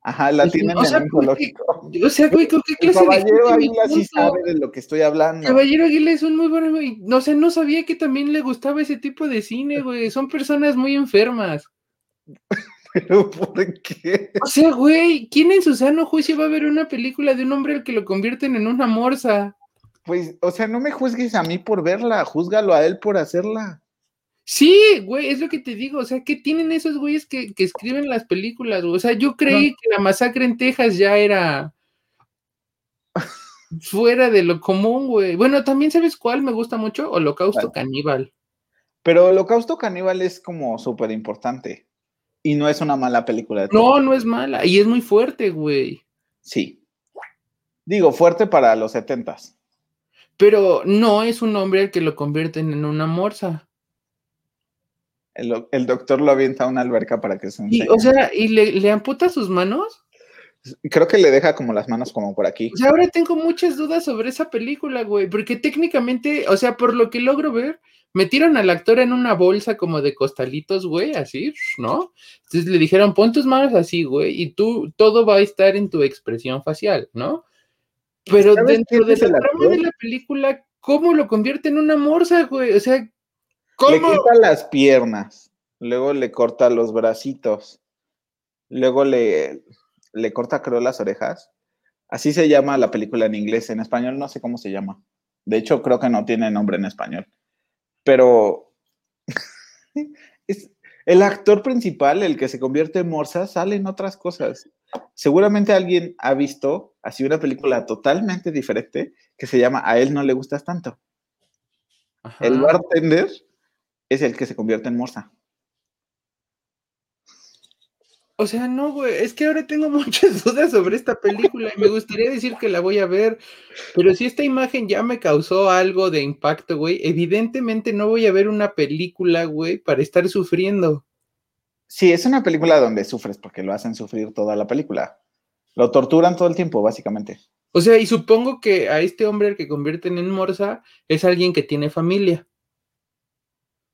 Ajá, la pues, tienen en el. O sea, güey, ¿con qué clase Caballero Aguila sí sabe de lo que estoy hablando. Caballero Aguila es un muy buen güey. No sé, no sabía que también le gustaba ese tipo de cine, güey. Son personas muy enfermas. ¿Pero por qué? O sea, güey, ¿quién en su sano juicio va a ver una película de un hombre al que lo convierten en una morsa? Pues, o sea, no me juzgues a mí por verla, júzgalo a él por hacerla. Sí, güey, es lo que te digo. O sea, ¿qué tienen esos güeyes que, escriben las películas? O sea, yo creí que la masacre en Texas ya era fuera de lo común, güey. Bueno, también sabes cuál me gusta mucho, Holocausto Caníbal. Pero Holocausto Caníbal es como súper importante. Y no es una mala película. no, no es mala. Y es muy fuerte, güey. Sí. Digo, fuerte para los setentas. Pero no es un hombre el que lo convierten en una morsa. El, doctor lo avienta a una alberca para que se y, O sea, ¿y le, amputa sus manos? Creo que le deja como las manos como por aquí. O sea, ahora tengo muchas dudas sobre esa película, güey, porque técnicamente, o sea, por lo que logro ver, metieron al actor en una bolsa como de costalitos, güey, así, ¿no? Entonces le dijeron, pon tus manos así, güey, y tú, todo va a estar en tu expresión facial, ¿no? Pero dentro de la trama de la película, ¿cómo lo convierte en una morsa, güey? O sea, ¿cómo? Le corta las piernas, luego le corta los bracitos, luego le, le corta, creo, las orejas. Así se llama la película en inglés, en español no sé cómo se llama. De hecho, creo que no tiene nombre en español pero es, el actor principal, el que se convierte en Morsa, sale en otras cosas. Seguramente alguien ha visto así una película totalmente diferente que se llama A él no le gustas tanto. El bartender es el que se convierte en Morsa. O sea, no, güey, es que ahora tengo muchas dudas sobre esta película y me gustaría decir que la voy a ver, pero si esta imagen ya me causó algo de impacto, güey, evidentemente no voy a ver una película, güey, para estar sufriendo. Sí, es una película donde sufres porque lo hacen sufrir toda la película. Lo torturan todo el tiempo, básicamente. O sea, y supongo que a este hombre al que convierten en Morsa es alguien que tiene familia.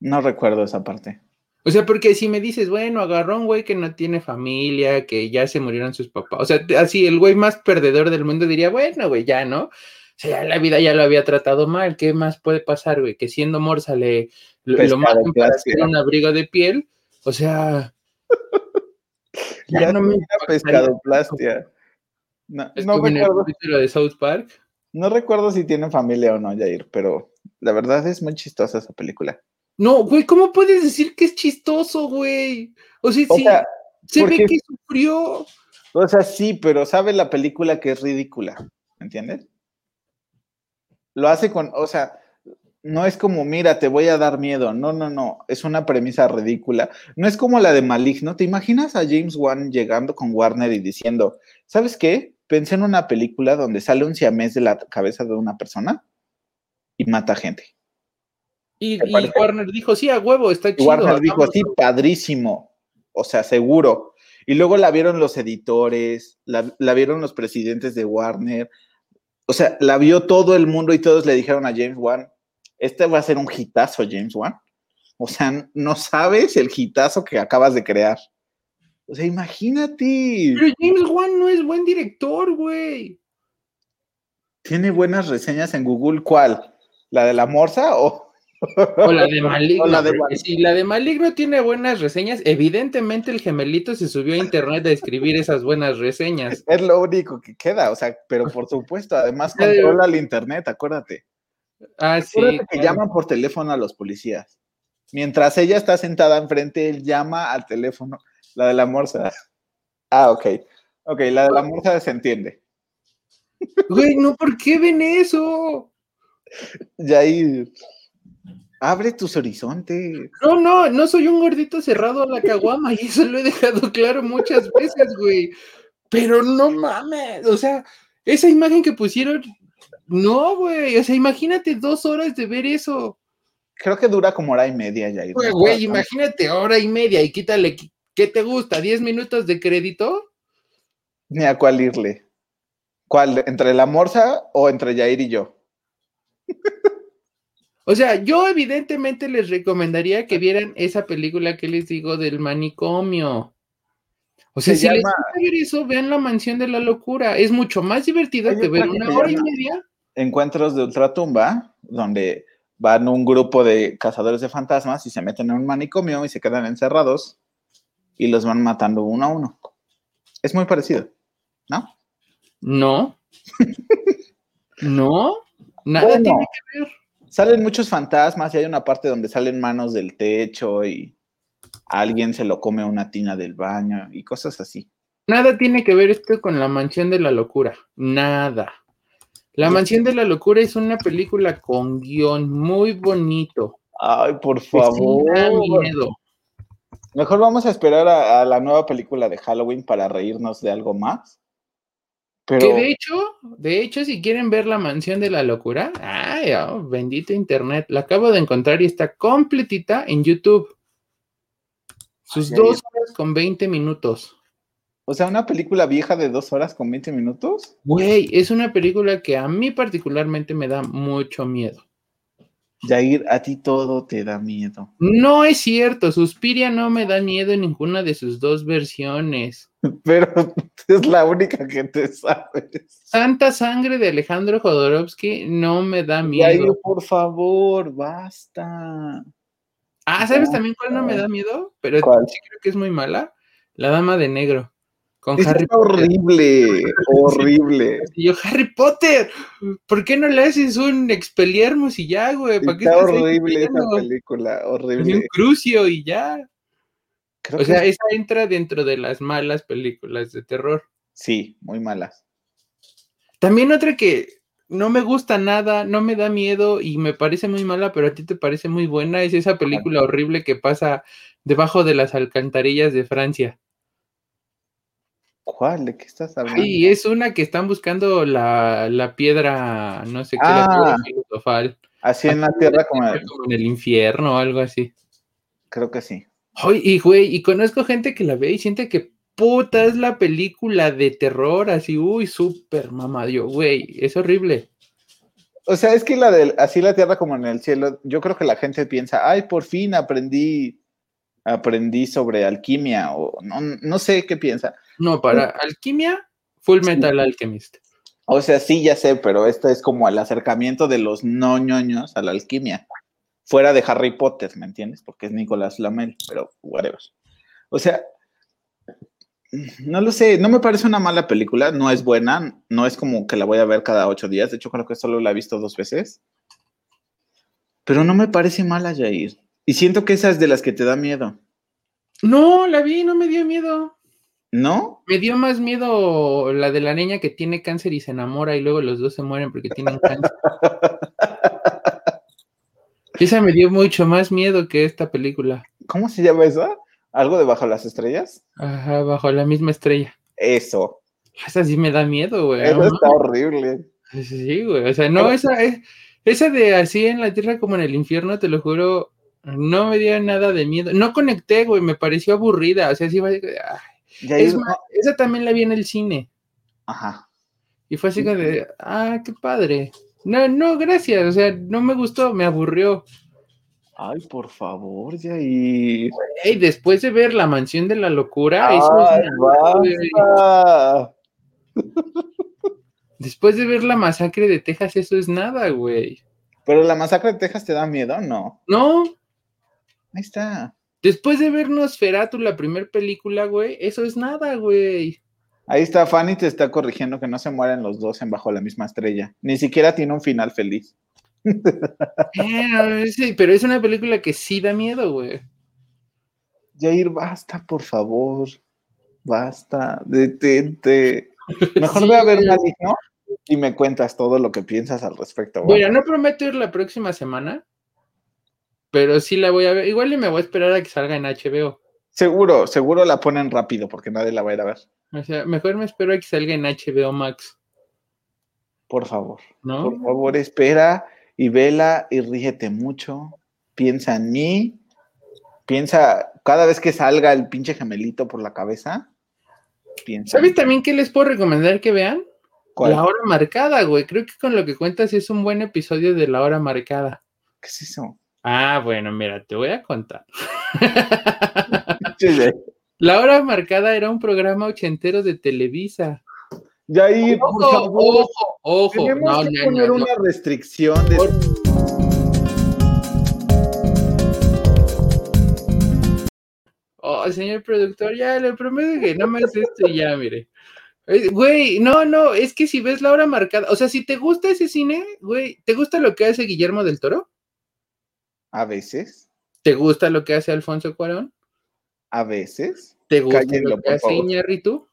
No recuerdo esa parte. O sea, porque si me dices, bueno, agarró un güey que no tiene familia, que ya se murieron sus papás, o sea, así el güey más perdedor del mundo diría, bueno, güey, ya, ¿no? O sea, la vida ya lo había tratado mal, ¿qué más puede pasar, güey? Que siendo morsa le lo, lo matan para hacer un abrigo de piel, o sea... ya, no me pescado plastia. No, no recuerdo. de South Park. No recuerdo si tienen familia o no, Jair, pero la verdad es muy chistosa esa película. No, güey, ¿cómo puedes decir que es chistoso, güey? O sea, sí, se ve que sufrió. O sea, sí, pero sabe la película que es ridícula, ¿entiendes? Lo hace con, o sea, no es como, mira, te voy a dar miedo. No, no, no. Es una premisa ridícula. No es como la de Maligno. ¿Te imaginas a James Wan llegando con Warner y diciendo, ¿sabes qué? Pensé en una película donde sale un siamés de la cabeza de una persona y mata gente. Y, Warner dijo, sí, a huevo, está chido. Warner dijo, sí, padrísimo. O sea, seguro. Y luego la vieron los editores, la, la vieron los presidentes de Warner. O sea, la vio todo el mundo y todos le dijeron a James Wan, este va a ser un hitazo, James Wan. O sea, no sabes el hitazo que acabas de crear. O sea, imagínate. Pero James Wan no es buen director, güey. ¿Tiene buenas reseñas en Google? ¿Cuál? ¿La de la morsa o, o la de Maligno? la de Si la de Maligno tiene buenas reseñas, evidentemente el gemelito se subió a internet a escribir esas buenas reseñas. Es lo único que queda, o sea, pero por supuesto, además controla el internet, acuérdate. Ah, sí. que llaman por teléfono a los policías. Mientras ella está sentada enfrente, él llama al teléfono. La de la morsa. Ah, ok. Ok, la de la morsa se entiende. Güey, no, ¿por qué ven eso? ahí abre tus horizontes. No, no, no soy un gordito cerrado a la caguama y eso lo he dejado claro muchas veces, güey. Pero no mames, o sea, esa imagen que pusieron no, güey, o sea, imagínate dos horas de ver eso. Creo que dura como hora y media ya. Güey, imagínate hora y media y quítale, ¿qué te gusta? ¿10 minutos de crédito? Ni a cuál irle. ¿Cuál? ¿Entre la morsa o entre Jair y yo? O sea, yo evidentemente les recomendaría que vieran esa película que les digo del manicomio. O sea, si les gusta ver eso, vean La Mansión de la Locura. Es mucho más divertido que ver una hora y media encuentros de ultratumba, donde van un grupo de cazadores de fantasmas y se meten en un manicomio y se quedan encerrados y los van matando uno a uno. Es muy parecido, ¿no? No. no. Nada tiene que ver. Salen muchos fantasmas y hay una parte donde salen manos del techo y alguien se lo come una tina del baño y cosas así. Nada tiene que ver esto con la mansión de la locura. Nada. La Mansión de la Locura es una película con guion muy bonito. Ay, por favor. miedo. Mejor vamos a esperar a, la nueva película de Halloween para reírnos de algo más. Pero... Que de hecho, de hecho, si quieren ver la mansión de la locura, ay, oh, bendito internet, la acabo de encontrar y está completita en YouTube. Sus dos horas con 20 minutos. O sea, una película vieja de dos horas con 20 minutos. Güey, es una película que a mí particularmente me da mucho miedo. Jair, a ti todo te da miedo. No es cierto, Suspiria no me da miedo en ninguna de sus dos versiones. Pero es la única que te sabes. Santa Sangre de Alejandro Jodorowsky no me da miedo. Jair, por favor, basta. Ah, ¿sabes también cuál no me da miedo? Pero sí creo que es muy mala. La Dama de Negro. Con Harry horrible, horrible. Y yo, Harry Potter, ¿por qué no le haces un Expelliarmus y ya, güey? ¿Para Está horrible esa película, horrible. Un crucio y ya. O sea, esa entra dentro de las malas películas de terror. Sí, muy malas. También otra que no me gusta nada, no me da miedo y me parece muy mala, pero a ti te parece muy buena, es esa película horrible que pasa debajo de las alcantarillas de Francia. ¿Cuál? ¿De qué estás hablando? Sí, es una que están buscando la, piedra, no sé qué, la piedra ah. filosofal. Así en la tierra como, en el infierno o algo así. Creo que sí. Y güey, y conozco gente que la ve y siente que puta es la película de terror, así, uy, súper mamadio, güey, es horrible. O sea, es que la de así la tierra como en el cielo, yo creo que la gente piensa, ay, por fin aprendí aprendí sobre alquimia o no, no sé qué piensa. No, para alquimia, Full Metal Alchemist. O sea, sí, ya sé, pero esto es como el acercamiento de los no ñoños a la alquimia. Fuera de Harry Potter, ¿me entiendes? Porque es Nicolás Flamel, pero whatever. O sea, no lo sé, no me parece una mala película, no es buena, no es como que la voy a ver cada ocho días, de hecho creo que solo la he visto dos veces, pero no me parece mala, Jair. Y siento que esa es de las que te da miedo. No, la vi, no me dio miedo. ¿No? Me dio más miedo la de la niña que tiene cáncer y se enamora y luego los dos se mueren porque tienen cáncer. esa me dio mucho más miedo que esta película. ¿Cómo se llama esa? ¿Algo de Bajo las Estrellas? Ajá, bajo la misma estrella. Eso. Esa sí me da miedo, güey. Eso está horrible. Sí, güey. O sea, no, esa, es, esa de así en la tierra como en el infierno, te lo juro, no me dio nada de miedo. No conecté, güey, me pareció aburrida. O sea, sí, ay, es más, esa también la vi en el cine. Ajá. Y fue así como de, ah, qué padre. No, no, gracias. O sea, no me gustó, me aburrió. Ay, por favor, Jair. Y después de ver La Mansión de la Locura, Ay, nada, Después de ver La Masacre de Texas, eso es nada, güey. Pero La Masacre de Texas te da miedo, ¿no? No. Ahí está. Después de ver Nosferatu, la primera película, güey, eso es nada, güey. Ahí está, Fanny te está corrigiendo que no se mueren los dos en Bajo la misma estrella. Ni siquiera tiene un final feliz. Eh, sí, pero es una película que sí da miedo, güey. Jair, basta, por favor. Basta, detente. Mejor ve a ver Maligno y me cuentas todo lo que piensas al respecto. Bueno, no prometo ir la próxima semana, pero sí la voy a ver. Igual y me voy a esperar a que salga en HBO. Seguro, seguro la ponen rápido porque nadie la va a ir a ver. O sea, mejor me espero a que salga en HBO Max. Por favor. Por favor, espera y vela y rígete mucho. Piensa en mí. Piensa cada vez que salga el pinche gemelito por la cabeza. Piensa. ¿Sabes también qué les puedo recomendar que vean? La hora marcada, güey. Creo que con lo que cuentas es un buen episodio de La hora marcada. ¿Qué es eso? Ah, bueno, mira, te voy a contar. La hora marcada era un programa ochentero de Televisa. Ya ahí, ojo, por favor, ojo, ojo. Tenemos que poner una restricción de. Oh, señor productor, ya le prometo que no haces esto ya, mire. Güey, no, no, es que si ves la hora marcada, o sea, si te gusta ese cine, güey, ¿te gusta lo que hace Guillermo del Toro? A veces. ¿Te gusta lo que hace Alfonso Cuarón? A veces. ¿Te gusta lo que hace Iñárritu?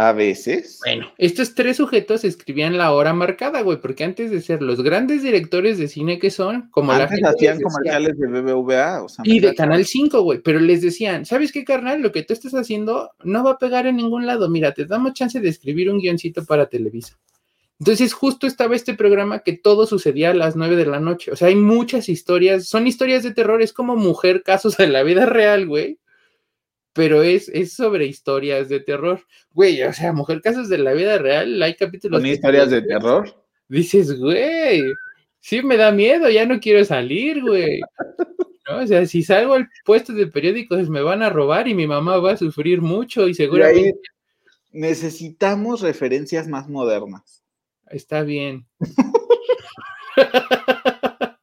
A veces. Bueno, estos tres sujetos escribían la hora marcada, güey, porque antes de ser los grandes directores de cine que son, como antes la hacían comerciales de BBVA, o sea, y de Canal 5, güey, pero les decían, ¿sabes qué, carnal? Lo que tú estás haciendo no va a pegar en ningún lado. Mira, te damos chance de escribir un guioncito para Televisa. Entonces, justo estaba este programa que todo sucedía a las nueve de la noche. O sea, hay muchas historias, son historias de terror, es como mujer, casos de la vida real, güey. Pero es, es sobre historias de terror. Güey, o sea, mujer, casos de la vida real, hay capítulos. ¿Son historias de terror? Dices, güey, sí me da miedo, ya no quiero salir, güey. O sea, si salgo al puesto de periódicos me van a robar y mi mamá va a sufrir mucho y seguramente... necesitamos referencias más modernas. Está bien.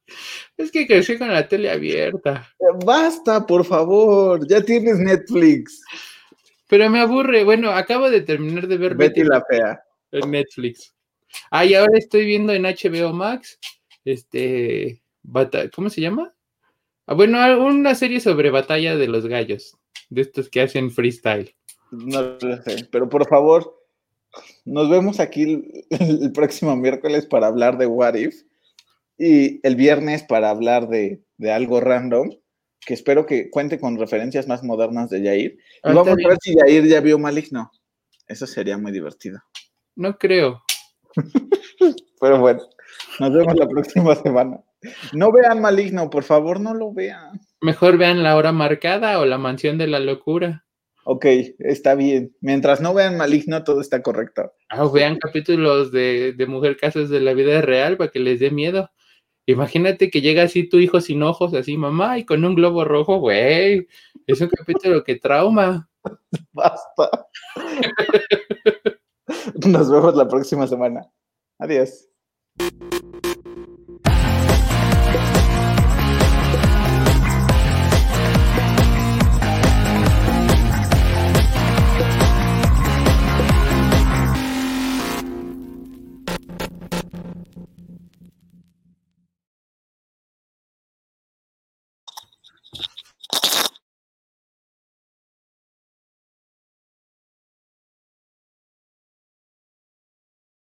es que crecí con la tele abierta. Basta, por favor, ya tienes Netflix. Pero me aburre. Bueno, acabo de terminar de ver Betty, la Fea en Netflix. Ah, y ahora estoy viendo en HBO Max, este, ¿cómo se llama? Ah, bueno, una serie sobre batalla de los gallos, de estos que hacen freestyle. No lo sé, pero por favor, nos vemos aquí el, próximo miércoles para hablar de What If y el viernes para hablar de, algo random, que espero que cuente con referencias más modernas de Jair. Y vamos a ver si Jair ya vio Maligno. Eso sería muy divertido. No creo. Pero bueno, nos vemos la próxima semana. No vean Maligno, por favor, no lo vean. Mejor vean La Hora Marcada o La Mansión de la Locura. Ok, está bien. Mientras no vean Maligno, todo está correcto. Ah, vean capítulos de, de Mujer Casas de la Vida Real para que les dé miedo. Imagínate que llega así tu hijo sin ojos, así mamá, y con un globo rojo, güey. Es un capítulo que trauma. Basta. Nos vemos la próxima semana. Adiós.